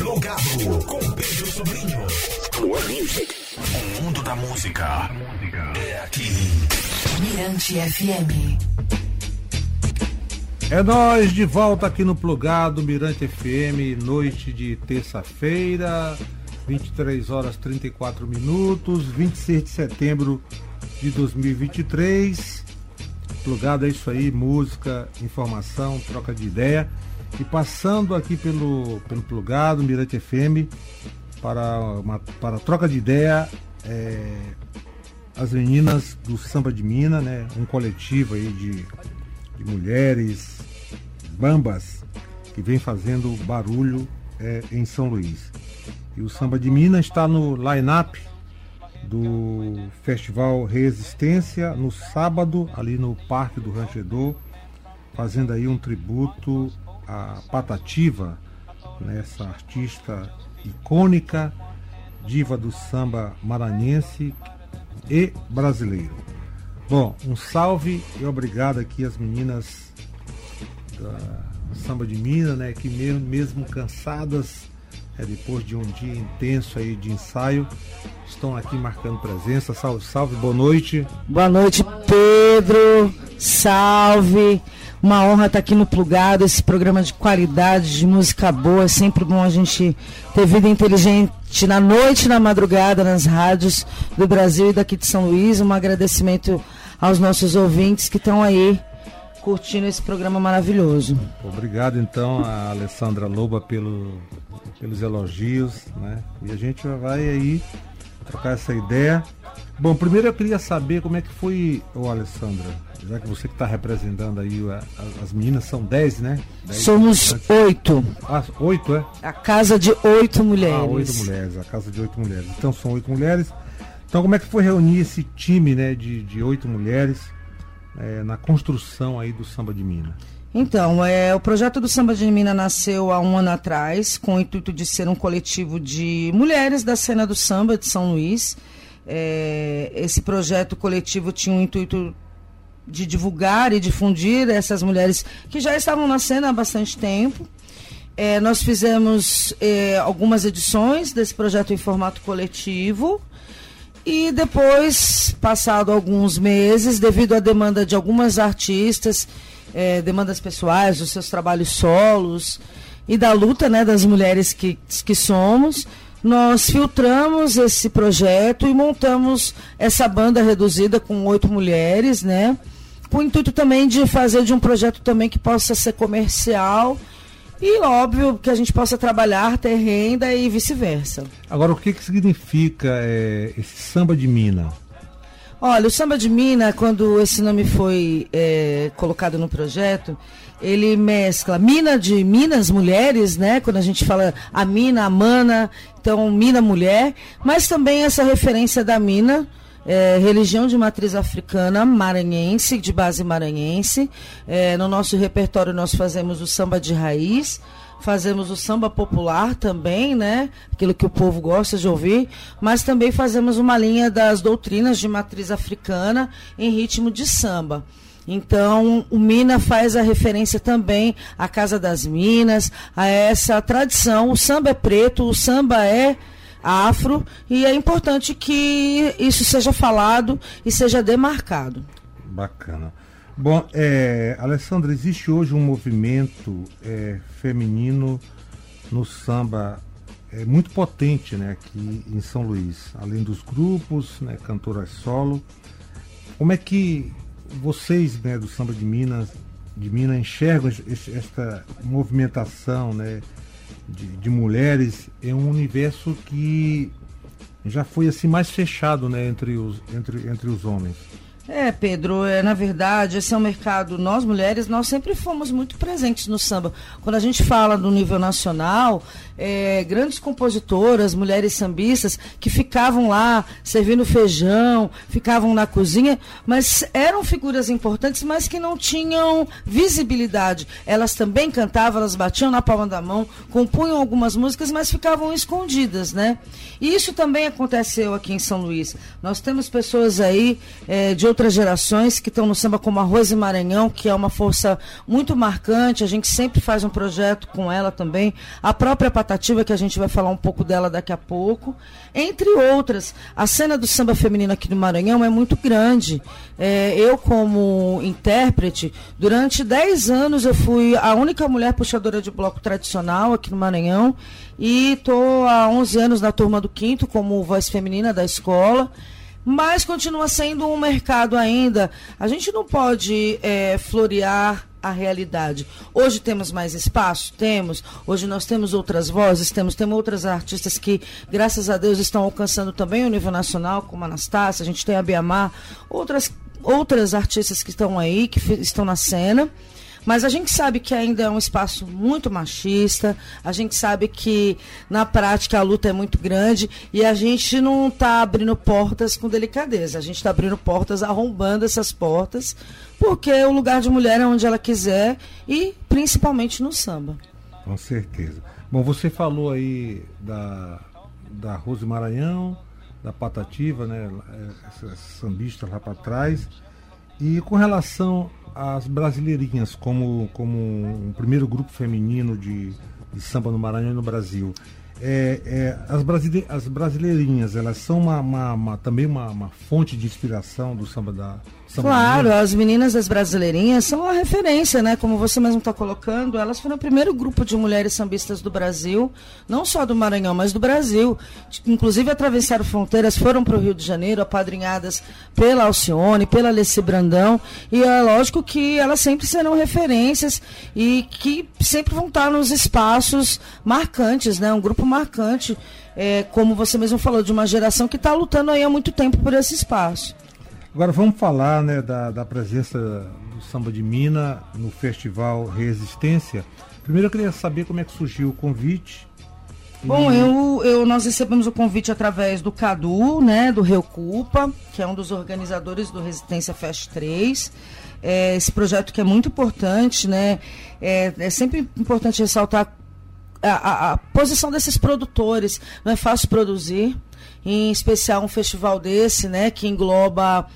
Plugado com Pedro Sobrinho. More Music. O mundo da música é aqui. Mirante FM. É nós de volta aqui no Plugado Mirante FM, noite de terça-feira, 23 horas 34 minutos, 26 de setembro de 2023. Plugado é isso aí, música, informação, troca de ideia. E passando aqui pelo, pelo Plugado Mirante FM para, uma, para troca de ideia, é, as meninas do Samba de Mina, né? Um coletivo aí de, de mulheres bambas que vem fazendo barulho é, em São Luís. E o Samba de Minas está no line-up do Festival Resistência no sábado, ali no Parque do Ranchedor, fazendo aí um tributo à Patativa, né, artista icônica, diva do samba maranhense e brasileiro. Bom, um salve e obrigado aqui às meninas da Samba de Minas, né, que mesmo, mesmo cansadas, é, depois de um dia intenso aí de ensaio, estão aqui marcando presença. Salve, salve, boa noite. Boa noite, Pedro. Salve. Uma honra estar aqui no Plugado, esse programa de qualidade, de música boa. É sempre bom a gente ter vida inteligente na noite, na madrugada, nas rádios do Brasil e daqui de São Luís. Um agradecimento aos nossos ouvintes que estão aí curtindo esse programa maravilhoso. Obrigado então a Alessandra Loba pelo, pelos elogios, né? E a gente vai aí trocar essa ideia. Bom, primeiro eu queria saber como é que foi, ô Alessandra, já que você que está representando aí as meninas, são 10, né? Dez Somos oito. Ah, oito, é? A casa de oito mulheres. Ah, oito mulheres, a casa de oito mulheres. Então são oito mulheres. Então como é que foi reunir esse time né, de, de oito mulheres é, na construção aí do Samba de Mina? Então, é, o projeto do Samba de Mina nasceu há um ano atrás, com o intuito de ser um coletivo de mulheres da cena do samba de São Luís. É, esse projeto coletivo tinha o intuito de divulgar e difundir essas mulheres que já estavam na cena há bastante tempo. É, nós fizemos é, algumas edições desse projeto em formato coletivo. E depois, passado alguns meses, devido à demanda de algumas artistas é, demandas pessoais, dos seus trabalhos solos e da luta né, das mulheres que, que somos, nós filtramos esse projeto e montamos essa banda reduzida com oito mulheres, né? Com o intuito também de fazer de um projeto também que possa ser comercial e óbvio que a gente possa trabalhar, ter renda e vice-versa. Agora, o que, que significa é, esse samba de mina? Olha, o samba de mina, quando esse nome foi é, colocado no projeto, ele mescla mina de minas mulheres, né? Quando a gente fala a mina, a mana, então mina mulher, mas também essa referência da mina, é, religião de matriz africana maranhense, de base maranhense. É, no nosso repertório nós fazemos o samba de raiz fazemos o samba popular também, né? Aquilo que o povo gosta de ouvir, mas também fazemos uma linha das doutrinas de matriz africana em ritmo de samba. Então, o Mina faz a referência também à Casa das Minas, a essa tradição. O samba é preto, o samba é afro, e é importante que isso seja falado e seja demarcado. Bacana. Bom, é, Alessandra, existe hoje um movimento é, feminino no samba é, muito potente né, aqui em São Luís, além dos grupos, né, cantoras solo. Como é que vocês né, do samba de Minas, de Minas enxergam esta movimentação né, de, de, mulheres em um universo que já foi assim mais fechado né, entre, os, entre, entre os homens? É, Pedro, é, na verdade, esse é um mercado, nós mulheres, nós sempre fomos muito presentes no samba. Quando a gente fala do nível nacional, é, grandes compositoras, mulheres sambistas, que ficavam lá servindo feijão, ficavam na cozinha, mas eram figuras importantes, mas que não tinham visibilidade. Elas também cantavam, elas batiam na palma da mão, compunham algumas músicas, mas ficavam escondidas, né? E isso também aconteceu aqui em São Luís. Nós temos pessoas aí é, de outras outras gerações que estão no samba, como a Rose Maranhão, que é uma força muito marcante. A gente sempre faz um projeto com ela também. A própria Patativa, que a gente vai falar um pouco dela daqui a pouco, entre outras. A cena do samba feminino aqui no Maranhão é muito grande. É, eu, como intérprete, durante 10 anos eu fui a única mulher puxadora de bloco tradicional aqui no Maranhão e estou há 11 anos na turma do quinto como voz feminina da escola mas continua sendo um mercado ainda. A gente não pode é, florear a realidade. Hoje temos mais espaço? Temos. Hoje nós temos outras vozes, temos, temos outras artistas que, graças a Deus, estão alcançando também o nível nacional, como a Anastácia, a gente tem a Biamar, outras, outras artistas que estão aí, que estão na cena. Mas a gente sabe que ainda é um espaço muito machista, a gente sabe que na prática a luta é muito grande e a gente não está abrindo portas com delicadeza, a gente está abrindo portas, arrombando essas portas, porque o lugar de mulher é onde ela quiser e principalmente no samba. Com certeza. Bom, você falou aí da, da Rose Maranhão, da Patativa, né? Essas sambistas lá para trás. E com relação as brasileirinhas como, como um primeiro grupo feminino de, de samba no Maranhão e no Brasil. É, é, as, brasile, as brasileirinhas, elas são uma, uma, uma também uma, uma, fonte de inspiração do samba da, Claro, as meninas das brasileirinhas são a referência, né? Como você mesmo está colocando, elas foram o primeiro grupo de mulheres sambistas do Brasil, não só do Maranhão, mas do Brasil. Inclusive atravessaram fronteiras, foram para o Rio de Janeiro, apadrinhadas pela Alcione, pela Alessi Brandão. E é lógico que elas sempre serão referências e que sempre vão estar nos espaços marcantes, né? Um grupo marcante, é, como você mesmo falou, de uma geração que está lutando aí há muito tempo por esse espaço. Agora vamos falar né, da, da presença do Samba de Mina no Festival Resistência. Primeiro eu queria saber como é que surgiu o convite. Bom, eu, eu, nós recebemos o convite através do Cadu, né, do Rio Culpa, que é um dos organizadores do Resistência Fest 3. É, esse projeto que é muito importante, né? É, é sempre importante ressaltar a, a, a, posição desses produtores. Não é fácil produzir, em especial um festival desse, né, que engloba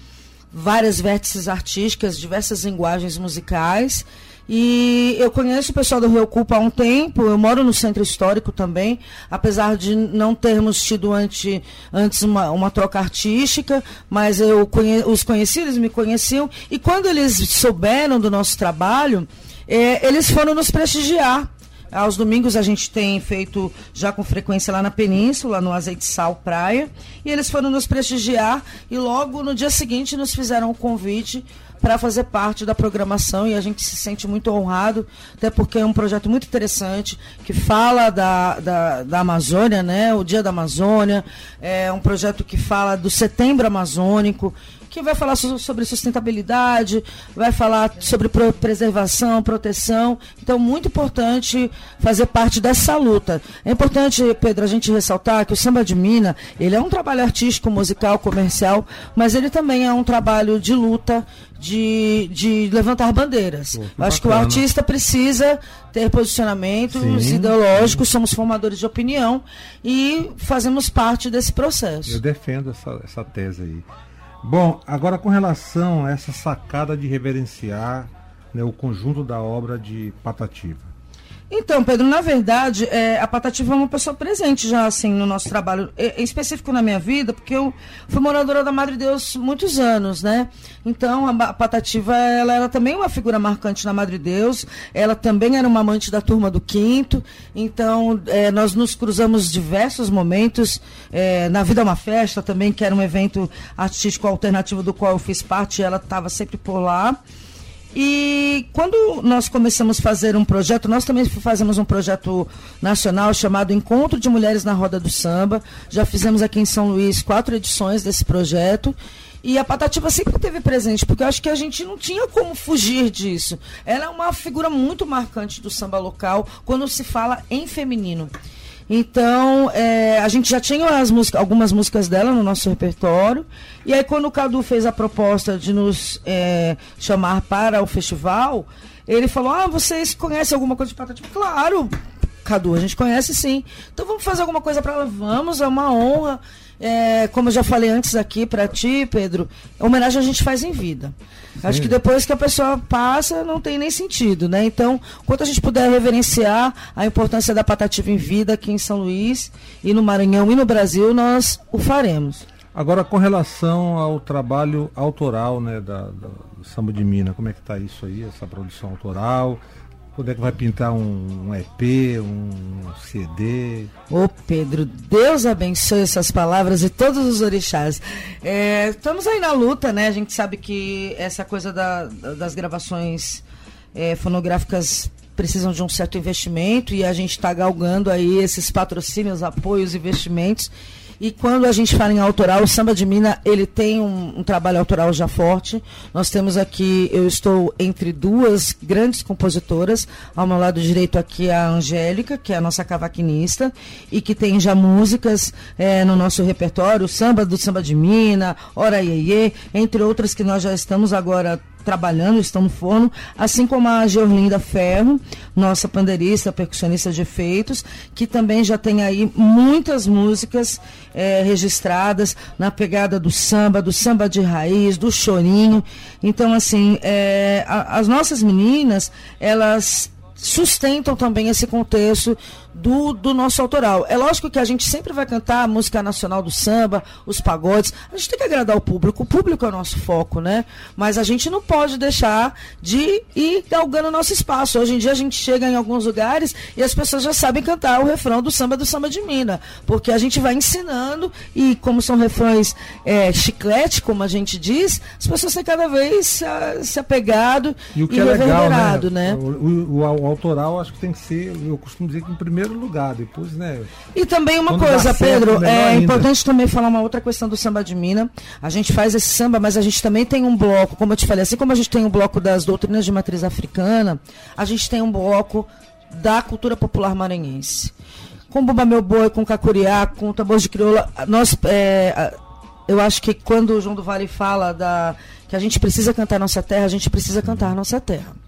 várias vértices artísticas, diversas linguagens musicais. E eu conheço o pessoal do Rio Culpa há um tempo, eu moro no centro histórico também, apesar de não termos tido ante, antes uma, uma troca artística, mas eu conhe, os conheci, eles me conheciam, e quando eles souberam do nosso trabalho, é, eles foram nos prestigiar. Aos domingos a gente tem feito já com frequência lá na Península, no Azeite Sal Praia. E eles foram nos prestigiar e logo no dia seguinte nos fizeram o convite para fazer parte da programação e a gente se sente muito honrado, até porque é um projeto muito interessante que fala da, da, da Amazônia, né? O Dia da Amazônia, é um projeto que fala do Setembro Amazônico que vai falar sobre sustentabilidade, vai falar sobre preservação, proteção. Então, muito importante fazer parte dessa luta. É importante, Pedro, a gente ressaltar que o samba de mina, ele é um trabalho artístico, musical, comercial, mas ele também é um trabalho de luta, de, de levantar bandeiras. Pô, Acho que o artista precisa ter posicionamentos sim, ideológicos, sim. somos formadores de opinião e fazemos parte desse processo. Eu defendo essa, essa tese aí. Bom, agora com relação a essa sacada de reverenciar né, o conjunto da obra de Patativa. Então, Pedro, na verdade, é, a Patativa é uma pessoa presente já, assim, no nosso trabalho, em específico na minha vida, porque eu fui moradora da Madre Deus muitos anos, né? Então, a Patativa, ela era também uma figura marcante na Madre Deus, ela também era uma amante da turma do quinto, então, é, nós nos cruzamos diversos momentos, é, na Vida é uma Festa também, que era um evento artístico alternativo do qual eu fiz parte, ela estava sempre por lá. E quando nós começamos a fazer um projeto, nós também fazemos um projeto nacional chamado Encontro de Mulheres na Roda do Samba. Já fizemos aqui em São Luís quatro edições desse projeto. E a Patativa sempre teve presente, porque eu acho que a gente não tinha como fugir disso. Ela é uma figura muito marcante do samba local quando se fala em feminino. Então, é, a gente já tinha músicas, algumas músicas dela no nosso repertório. E aí, quando o Cadu fez a proposta de nos é, chamar para o festival, ele falou: Ah, vocês conhecem alguma coisa de Patativa? Claro! Cadu, a gente conhece sim. Então vamos fazer alguma coisa para ela? Vamos, é uma honra. É, como eu já falei antes aqui para ti, Pedro, homenagem a gente faz em vida. Sim. Acho que depois que a pessoa passa, não tem nem sentido, né? Então, quanto a gente puder reverenciar a importância da Patativa em vida aqui em São Luís e no Maranhão e no Brasil, nós o faremos. Agora, com relação ao trabalho autoral né, da, da Samba de Mina, como é que está isso aí, essa produção autoral? Quando é que vai pintar um, um EP, um CD? Ô Pedro, Deus abençoe essas palavras e todos os orixás. É, estamos aí na luta, né? A gente sabe que essa coisa da, das gravações é, fonográficas precisam de um certo investimento e a gente está galgando aí esses patrocínios, apoios, investimentos. E quando a gente fala em autoral, o Samba de Mina, ele tem um, um, trabalho autoral já forte. Nós temos aqui, eu estou entre duas grandes compositoras. Ao meu lado direito aqui a Angélica, que é a nossa cavaquinista, e que tem já músicas é, no nosso repertório, samba do Samba de Mina, Ora Iê, entre outras que nós já estamos agora trabalhando, estão no forno, assim como a Georlinda Ferro, nossa pandeirista, percussionista de efeitos, que também já tem aí muitas músicas é, registradas na pegada do samba, do samba de raiz, do chorinho. Então, assim, é, a, as nossas meninas, elas sustentam também esse contexto do, do nosso autoral. É lógico que a gente sempre vai cantar a música nacional do samba, os pagodes. A gente tem que agradar o público. O público é o nosso foco, né? Mas a gente não pode deixar de ir galgando o nosso espaço. Hoje em dia a gente chega em alguns lugares e as pessoas já sabem cantar o refrão do samba do samba de mina. Porque a gente vai ensinando e como são refrões é, chiclete, como a gente diz, as pessoas têm cada vez se, se apegado e, o que e é legal, né? né? O, o, o, autoral acho que tem que ser, eu costumo dizer que em primeiro primeiro lugar, depois, né? E também uma coisa, Pedro, é ainda. importante também falar uma outra questão do samba de mina. A gente faz esse samba, mas a gente também tem um bloco, como eu te falei, assim como a gente tem um bloco das doutrinas de matriz africana, a gente tem um bloco da cultura popular maranhense. Com Bumba Meu Boi, com Cacuriá, com Tambor de Crioula, nós, é, eu acho que quando o João do Vale fala da, que a gente precisa cantar nossa terra, a gente precisa cantar nossa terra.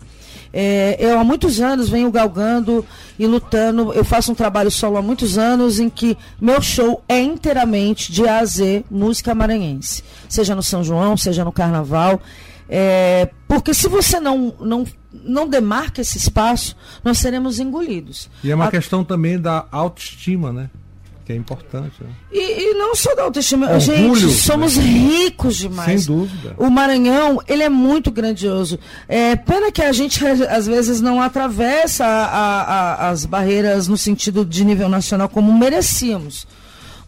É, eu há muitos anos venho galgando e lutando. Eu faço um trabalho solo há muitos anos em que meu show é inteiramente de A a Z música maranhense, seja no São João, seja no Carnaval. É, porque se você não, não, não demarca esse espaço, nós seremos engolidos. E é uma a... questão também da autoestima, né? Que é importante. Né? E, e, não só da autoestima. Orgulho, Gente, somos né? ricos demais. Sem dúvida. O Maranhão, ele é muito grandioso. É pena que a gente, às vezes, não atravessa a, a, as barreiras no sentido de nível nacional como merecíamos.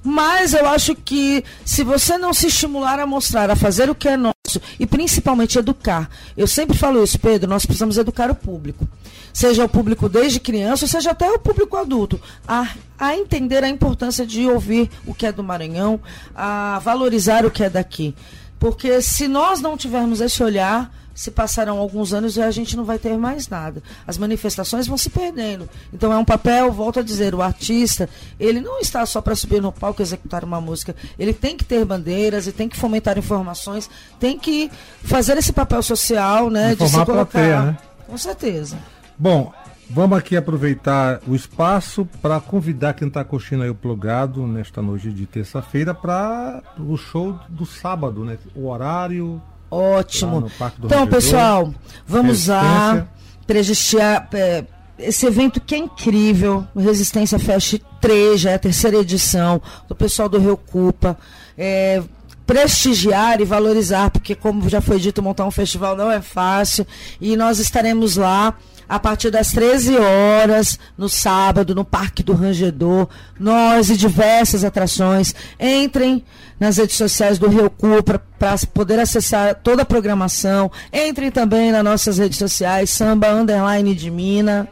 Mas eu acho que se você não se estimular a mostrar, a fazer o que é nosso e principalmente educar. Eu sempre falo isso, Pedro, nós precisamos educar o público. Seja o público desde criança, seja até o público adulto, a, a entender a importância de ouvir o que é do Maranhão, a valorizar o que é daqui. Porque se nós não tivermos esse olhar, se passaram alguns anos e a gente não vai ter mais nada. As manifestações vão se perdendo. Então é um papel, volto a dizer, o artista, ele não está só para subir no palco e executar uma música. Ele tem que ter bandeiras e tem que fomentar informações, tem que fazer esse papel social, né? Informar de se colocar. Plateia, né? Com certeza. Bom, Vamos aqui aproveitar o espaço para convidar quem está curtindo aí o plugado nesta noite de terça-feira para o show do sábado, né? O horário, Ótimo. Então, pessoal, vamos lá prestigiar é, esse evento que é incrível. Resistência Fest 3, já é a terceira edição, do pessoal do Rio Cupa. É, prestigiar e valorizar, porque, como já foi dito, montar um festival não é fácil. E nós estaremos lá a partir das 13 horas, no sábado, no Parque do Rangedor. Nós e diversas atrações. Entrem nas redes sociais do Rio Cu para poder acessar toda a programação. Entrem também nas nossas redes sociais, Samba Underline de Mina.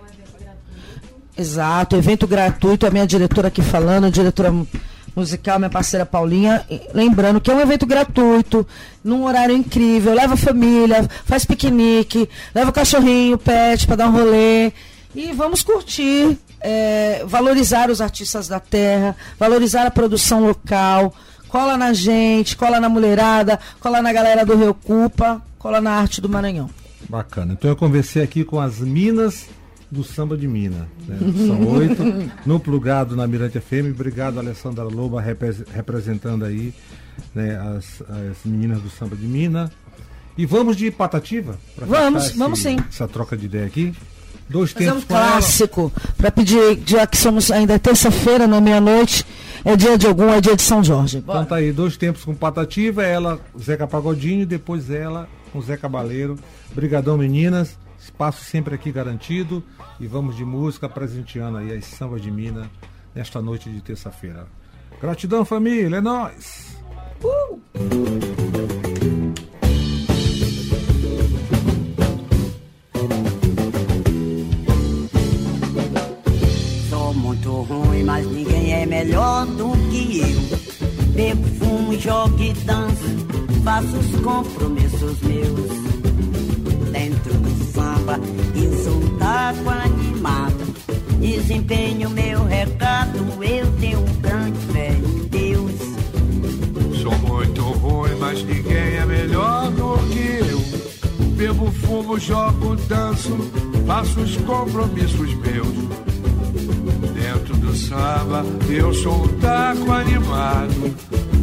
Exato, evento gratuito, a minha diretora aqui falando, diretora musical, minha parceira Paulinha. Lembrando que é um evento gratuito, num horário incrível. Leva a família, faz piquenique, leva o cachorrinho, pet para dar um rolê. E vamos curtir, é, valorizar os artistas da terra, valorizar a produção local. Cola na gente, cola na mulherada, cola na galera do Rio Cupa, cola na arte do Maranhão. Bacana. Então eu conversei aqui com as Minas do Samba de Mina. Né? São oito, no plugado na Mirante FM. Obrigado, Alessandra Loba, representando aí né, as, as meninas do Samba de Mina. E vamos de Patativa? Vamos, esse, vamos sim. Essa troca de ideia aqui. Dois Fazer tempos um clássico, para pedir, já que somos ainda é terça-feira, na meia-noite, é dia de algum, é dia de São Jorge. Bora. Então tá aí, dois tempos com Patativa, ela, Zeca Pagodinho, depois ela com Zé Cabaleiro. Brigadão, meninas. Espaço sempre aqui garantido. E vamos de música presenteando aí as sambas de Mina nesta noite de terça-feira. Gratidão, família, é nóis! Uh! Sou muito ruim, mas ninguém é melhor do que eu. Bebo, fumo, jogo e danço, faço os compromissos meus dentro do samba e sou um taco animado. Desempenho meu recado, eu tenho um grande fé em Deus. Sou muito ruim, mas ninguém é melhor do que eu. Bebo, fumo, jogo, danço, faço os compromissos meus. Dentro do samba, eu sou um taco animado.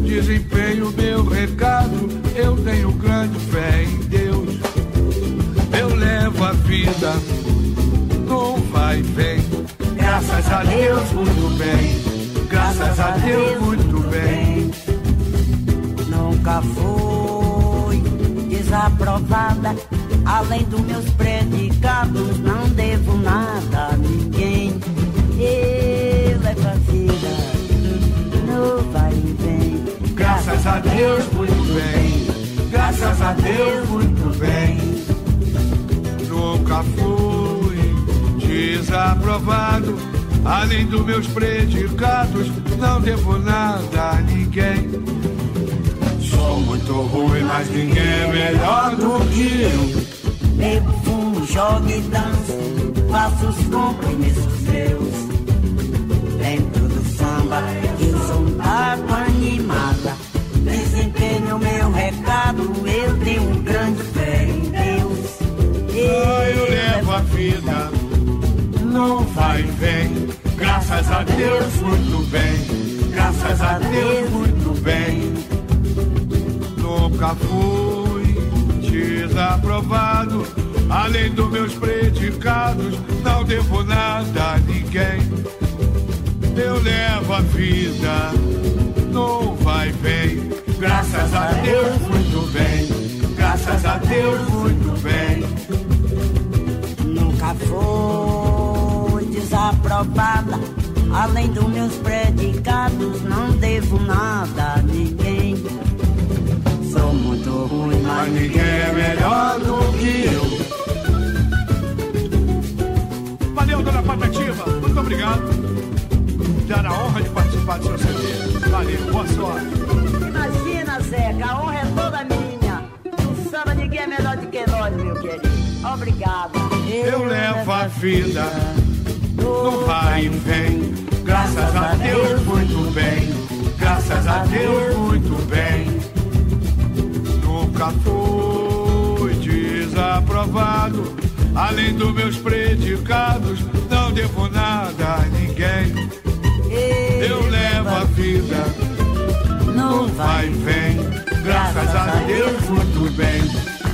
Desempenho meu recado, eu tenho grande fé em Deus eu vida não vai e vem. Graças a Deus, muito bem. Graças a Deus, muito bem. Nunca fui desaprovada. Além dos meus predicados, não devo nada a ninguém. Eu levo a vida, não vai e vem. Graças a Deus, muito bem. Graças a Deus, muito bem nunca fui desaprovado. Além dos meus predicados, não devo nada a ninguém. Sou muito ruim, mas ninguém é melhor do que eu. Bebo, fumo, jogo e danço, faço os compromissos meus. Dentro do samba, eu sou um taco animada. Desempenho meu recado, eu tenho um grande fé vida, não vai vem. Graças a Deus, muito bem. Graças a Deus, muito bem. Nunca fui desaprovado. Além dos meus predicados, não devo nada a ninguém. Eu levo a vida, não vai vem. Graças a Deus, muito bem. Graças a Deus, muito bem foi desaprovada. Além dos meus predicados, não devo nada a ninguém. Sou muito ruim, mas ninguém é melhor do que eu. Valeu, dona Patativa. Muito obrigado. Dar a honra de participar do seu CD. Valeu, boa sorte. Imagina, Zeca, a honra é toda minha. No samba ninguém é melhor do que nós, meu querido. Obrigada eu levo a vida no vai e vem. Graças a Deus, muito bem. Graças a Deus, muito bem. Nunca fui desaprovado. Além dos meus predicados, não devo nada a ninguém. Eu levo a vida no vai e vem. Graças a Deus, muito bem.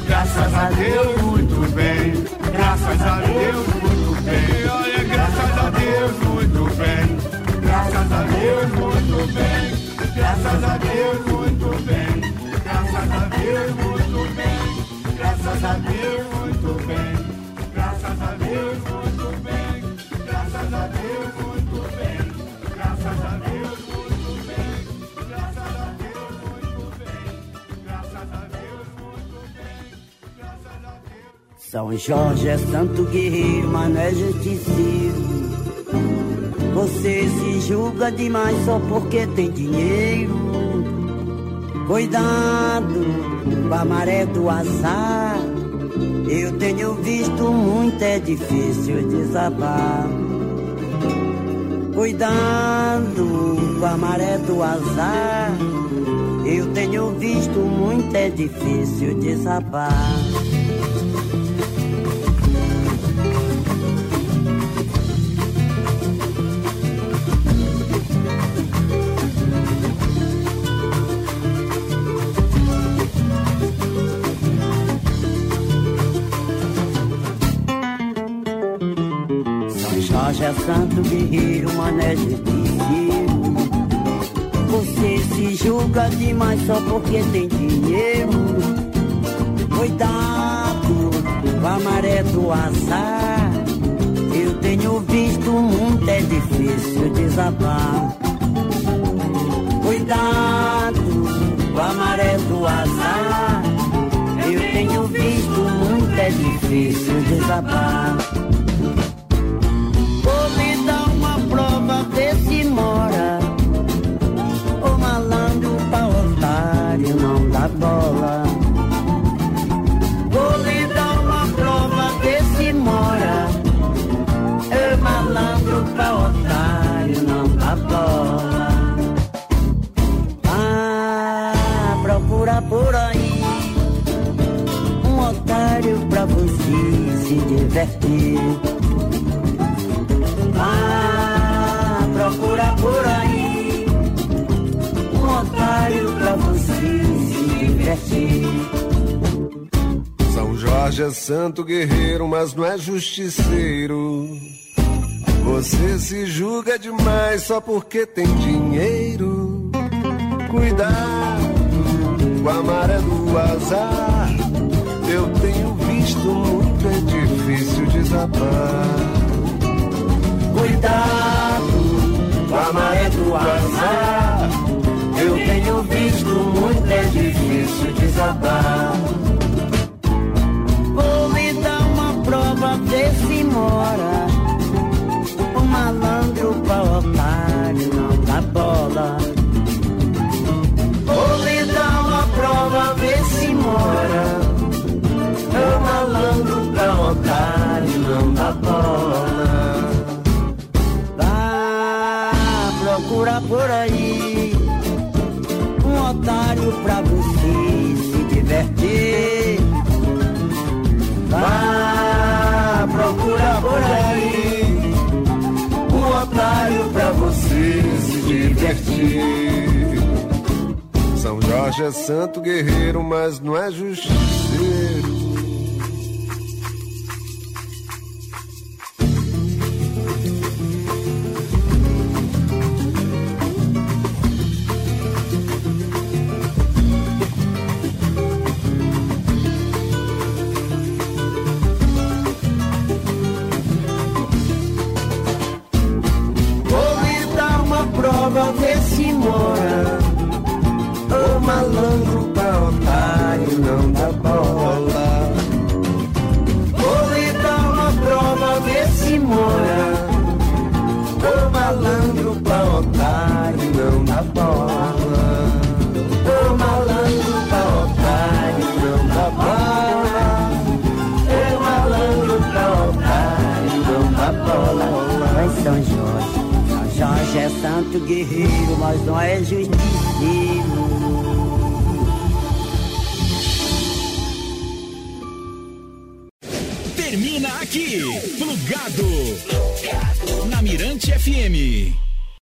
Graças a Deus, muito bem. Graças a Deus, muito bem. Olha, graças a Deus, muito bem. Graças a Deus, muito bem. Graças a Deus, muito bem. Graças a Deus, muito bem. Graças a Deus, São Jorge é santo guerreiro, mas não é justiceiro. Você se julga demais só porque tem dinheiro. Cuidado com a maré do azar. Eu tenho visto muito, é difícil desabar. Cuidado com a maré do azar. Eu tenho visto muito, é difícil desabar. É santo guerreiro, mané justiceiro. Você se julga demais só porque tem dinheiro. Cuidado com a maré do azar. Eu tenho visto o mundo é difícil desabar. Cuidado com a maré do azar. Eu tenho visto o mundo é difícil desabar. Não dá São Jorge é santo guerreiro, mas não é justiceiro. Você se julga demais só porque tem dinheiro. Cuidado com a maré do azar. Eu tenho visto muito, é difícil desabar. Cuidado com a maré do azar. Eu tenho visto muito, é difícil Vou lhe dar uma prova, ver se mora. O malandro pra otário não dá bola. Vou lhe dar uma prova, ver se mora. O malandro pra otário não dá bola. Vá, procura por aí um otário pra você São Jorge é santo guerreiro, mas não é justiceiro. Santo guerreiro, mas não é justiceiro. Termina aqui, plugado. Na Mirante FM.